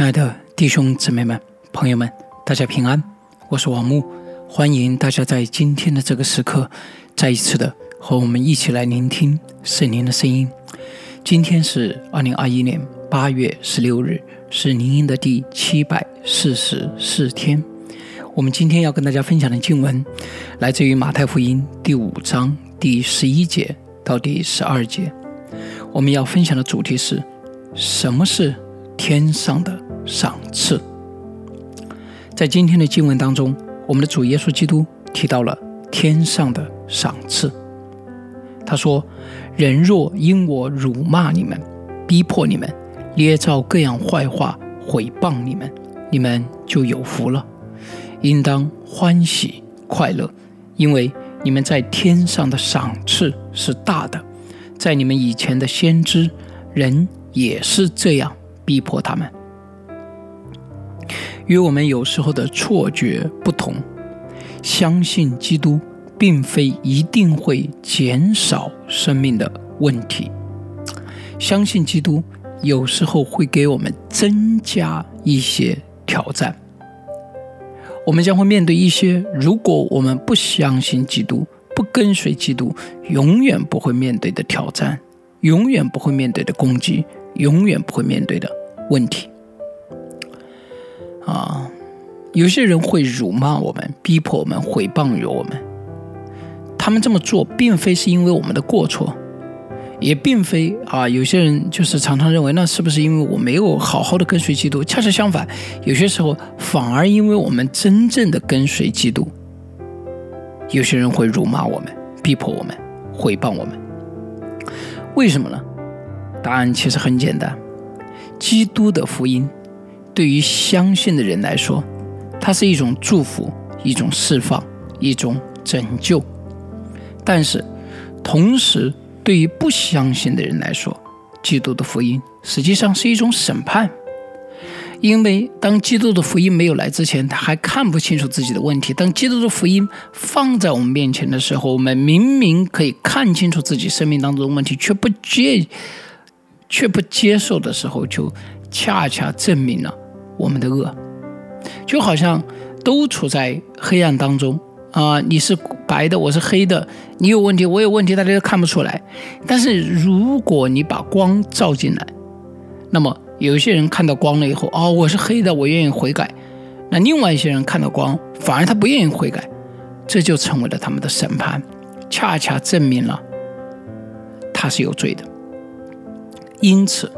亲爱的弟兄姊妹们、朋友们，大家平安！我是王木，欢迎大家在今天的这个时刻，再一次的和我们一起来聆听圣灵的声音。今天是二零二一年八月十六日，是灵音的第七百四十四天。我们今天要跟大家分享的经文，来自于马太福音第五章第十一节到第十二节。我们要分享的主题是：什么是？天上的赏赐，在今天的经文当中，我们的主耶稣基督提到了天上的赏赐。他说：“人若因我辱骂你们、逼迫你们、捏造各样坏话毁谤你们，你们就有福了，应当欢喜快乐，因为你们在天上的赏赐是大的。在你们以前的先知，人也是这样。”逼迫他们，与我们有时候的错觉不同。相信基督，并非一定会减少生命的问题。相信基督，有时候会给我们增加一些挑战。我们将会面对一些，如果我们不相信基督，不跟随基督，永远不会面对的挑战，永远不会面对的攻击，永远不会面对的。问题啊，有些人会辱骂我们、逼迫我们、毁谤于我们。他们这么做，并非是因为我们的过错，也并非啊。有些人就是常常认为，那是不是因为我没有好好的跟随基督？恰恰相反，有些时候反而因为我们真正的跟随基督，有些人会辱骂我们、逼迫我们、毁谤我们。为什么呢？答案其实很简单。基督的福音对于相信的人来说，它是一种祝福、一种释放、一种拯救。但是，同时对于不相信的人来说，基督的福音实际上是一种审判。因为当基督的福音没有来之前，他还看不清楚自己的问题；当基督的福音放在我们面前的时候，我们明明可以看清楚自己生命当中的问题，却不接。却不接受的时候，就恰恰证明了我们的恶，就好像都处在黑暗当中啊！你是白的，我是黑的，你有问题，我有问题，大家都看不出来。但是如果你把光照进来，那么有一些人看到光了以后，哦，我是黑的，我愿意悔改；那另外一些人看到光，反而他不愿意悔改，这就成为了他们的审判，恰恰证明了他是有罪的。因此，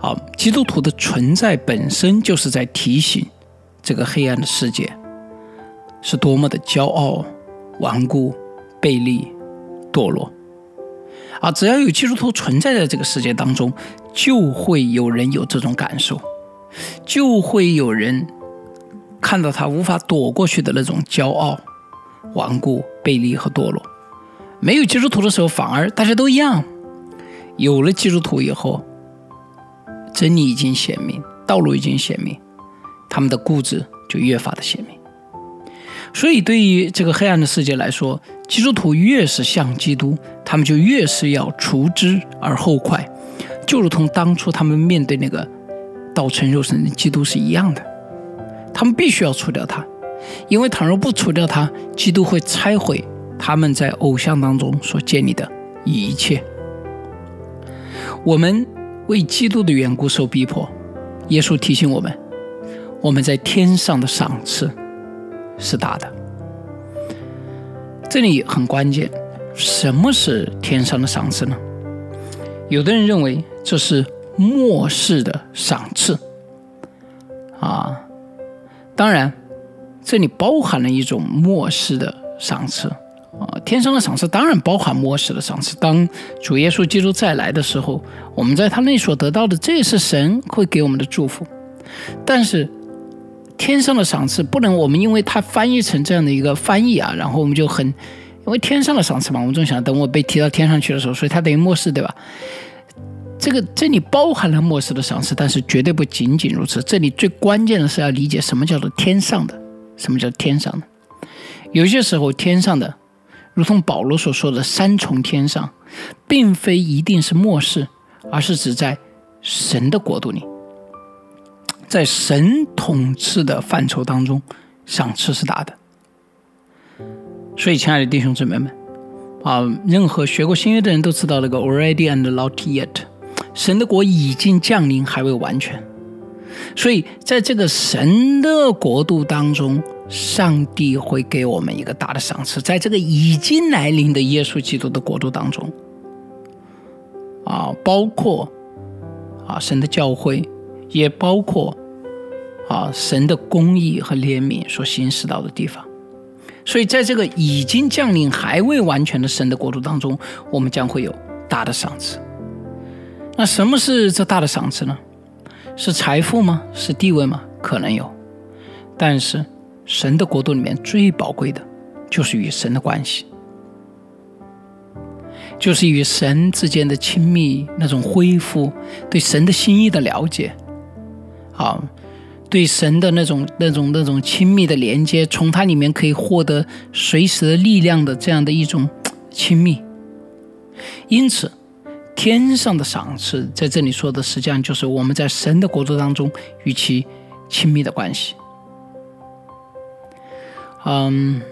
啊，基督徒的存在本身就是在提醒这个黑暗的世界是多么的骄傲、顽固、背离、堕落。啊，只要有基督徒存在在这个世界当中，就会有人有这种感受，就会有人看到他无法躲过去的那种骄傲、顽固、背离和堕落。没有基督徒的时候，反而大家都一样。有了基督徒以后，真理已经显明，道路已经显明，他们的固执就越发的显明。所以，对于这个黑暗的世界来说，基督徒越是像基督，他们就越是要除之而后快，就如同当初他们面对那个道成肉身的基督是一样的。他们必须要除掉他，因为倘若不除掉他，基督会拆毁他们在偶像当中所建立的一切。我们为基督的缘故受逼迫，耶稣提醒我们，我们在天上的赏赐是大的。这里很关键，什么是天上的赏赐呢？有的人认为这是末世的赏赐，啊，当然，这里包含了一种末世的赏赐。啊，天上的赏赐当然包含末世的赏赐。当主耶稣基督再来的时候，我们在他那所得到的，这也是神会给我们的祝福。但是，天上的赏赐不能我们因为它翻译成这样的一个翻译啊，然后我们就很，因为天上的赏赐嘛，我们总想等我被提到天上去的时候，所以它等于末世，对吧？这个这里包含了末世的赏赐，但是绝对不仅仅如此。这里最关键的是要理解什么叫做天上的，什么叫天上的？有些时候天上的。如同保罗所说的“三重天上”，并非一定是末世，而是指在神的国度里。在神统治的范畴当中，赏赐是大的。所以，亲爱的弟兄姊妹们，啊，任何学过新约的人都知道那个 already and not yet，神的国已经降临，还未完全。所以，在这个神的国度当中，上帝会给我们一个大的赏赐。在这个已经来临的耶稣基督的国度当中，啊，包括啊神的教会，也包括啊神的公义和怜悯所行使到的地方。所以，在这个已经降临、还未完全的神的国度当中，我们将会有大的赏赐。那什么是这大的赏赐呢？是财富吗？是地位吗？可能有。但是，神的国度里面最宝贵的，就是与神的关系，就是与神之间的亲密那种恢复，对神的心意的了解，啊。对神的那种、那种、那种亲密的连接，从它里面可以获得随时的力量的这样的一种亲密。因此，天上的赏赐在这里说的，实际上就是我们在神的国度当中与其亲密的关系。嗯，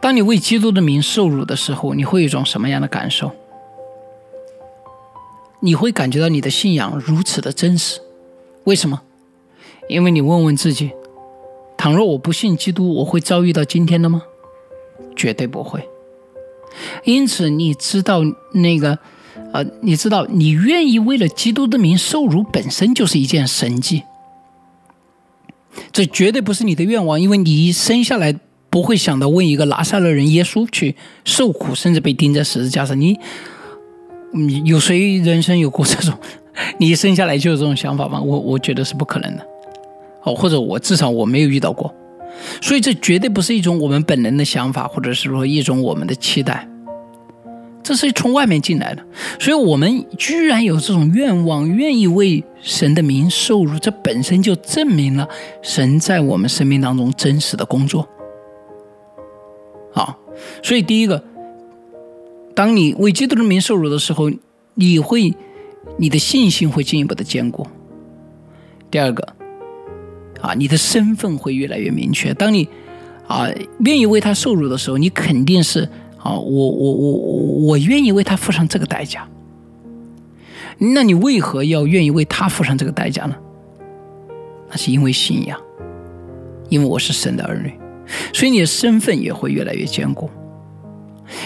当你为基督的名受辱的时候，你会有一种什么样的感受？你会感觉到你的信仰如此的真实。为什么？因为你问问自己：倘若我不信基督，我会遭遇到今天的吗？绝对不会。因此，你知道那个，呃，你知道你愿意为了基督的名受辱，本身就是一件神迹。这绝对不是你的愿望，因为你一生下来不会想到为一个拿撒勒人耶稣去受苦，甚至被钉在十字架上。你，你有谁人生有过这种？你一生下来就有这种想法吗？我我觉得是不可能的，哦，或者我至少我没有遇到过，所以这绝对不是一种我们本能的想法，或者是说一种我们的期待，这是从外面进来的。所以我们居然有这种愿望，愿意为神的名受辱，这本身就证明了神在我们生命当中真实的工作。好，所以第一个，当你为基督的名受辱的时候，你会。你的信心会进一步的坚固。第二个，啊，你的身份会越来越明确。当你啊愿意为他受辱的时候，你肯定是啊，我我我我愿意为他付上这个代价。那你为何要愿意为他付上这个代价呢？那是因为信仰，因为我是神的儿女，所以你的身份也会越来越坚固，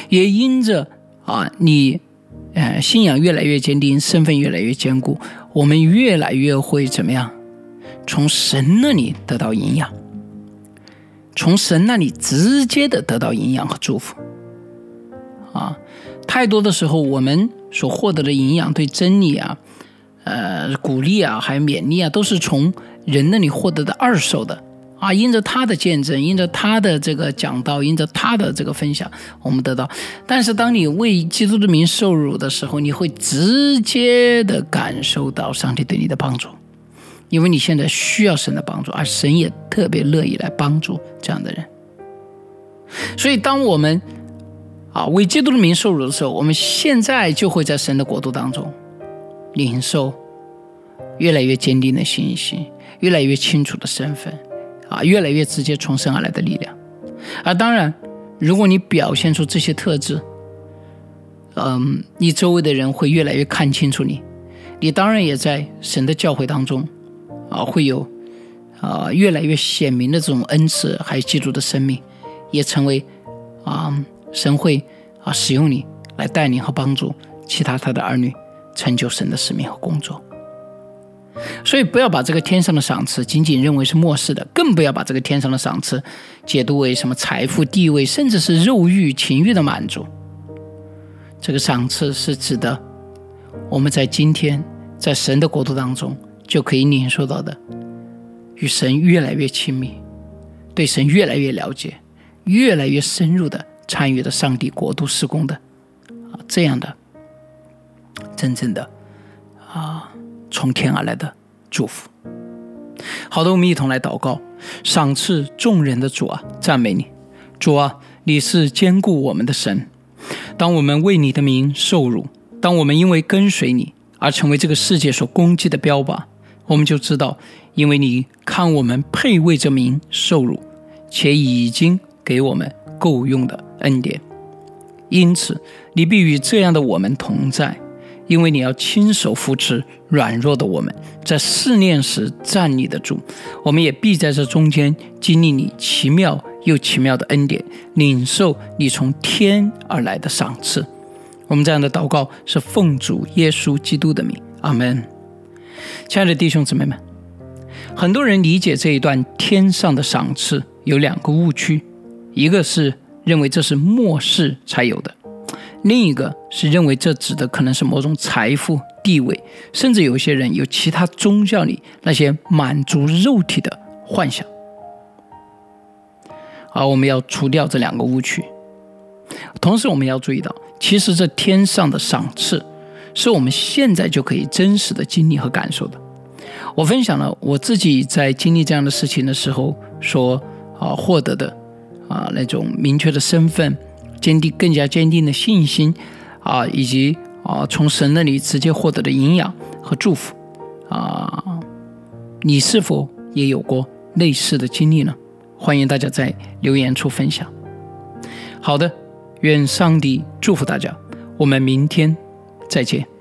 也因着啊你。呃，信仰越来越坚定，身份越来越坚固，我们越来越会怎么样？从神那里得到营养，从神那里直接的得到营养和祝福。啊，太多的时候，我们所获得的营养，对真理啊，呃，鼓励啊，还有勉励啊，都是从人那里获得的二手的。啊，因着他的见证，因着他的这个讲道，因着他的这个分享，我们得到。但是，当你为基督的名受辱的时候，你会直接的感受到上帝对你的帮助，因为你现在需要神的帮助，而神也特别乐意来帮助这样的人。所以，当我们啊为基督的名受辱的时候，我们现在就会在神的国度当中领受越来越坚定的信心，越来越清楚的身份。啊，越来越直接从生而来的力量，而当然，如果你表现出这些特质，嗯，你周围的人会越来越看清楚你，你当然也在神的教诲当中，啊，会有啊越来越显明的这种恩赐，还有基督的生命，也成为啊神会啊使用你来带领和帮助其他他的儿女成就神的使命和工作。所以，不要把这个天上的赏赐仅仅认为是漠视的，更不要把这个天上的赏赐解读为什么财富、地位，甚至是肉欲、情欲的满足。这个赏赐是指的我们在今天在神的国度当中就可以领受到的，与神越来越亲密，对神越来越了解，越来越深入的参与了上帝国度施工的啊这样的真正的啊。从天而来的祝福。好的，我们一同来祷告，赏赐众人的主啊，赞美你，主啊，你是兼顾我们的神。当我们为你的名受辱，当我们因为跟随你而成为这个世界所攻击的标靶，我们就知道，因为你看我们配为这名受辱，且已经给我们够用的恩典，因此你必与这样的我们同在。因为你要亲手扶持软弱的我们，在试炼时站立得住，我们也必在这中间经历你奇妙又奇妙的恩典，领受你从天而来的赏赐。我们这样的祷告是奉主耶稣基督的名，阿门。亲爱的弟兄姊妹们，很多人理解这一段天上的赏赐有两个误区，一个是认为这是末世才有的。另一个是认为这指的可能是某种财富、地位，甚至有些人有其他宗教里那些满足肉体的幻想。而我们要除掉这两个误区。同时，我们要注意到，其实这天上的赏赐是我们现在就可以真实的经历和感受的。我分享了我自己在经历这样的事情的时候所啊获得的啊那种明确的身份。坚定更加坚定的信心，啊，以及啊，从神那里直接获得的营养和祝福，啊，你是否也有过类似的经历呢？欢迎大家在留言处分享。好的，愿上帝祝福大家，我们明天再见。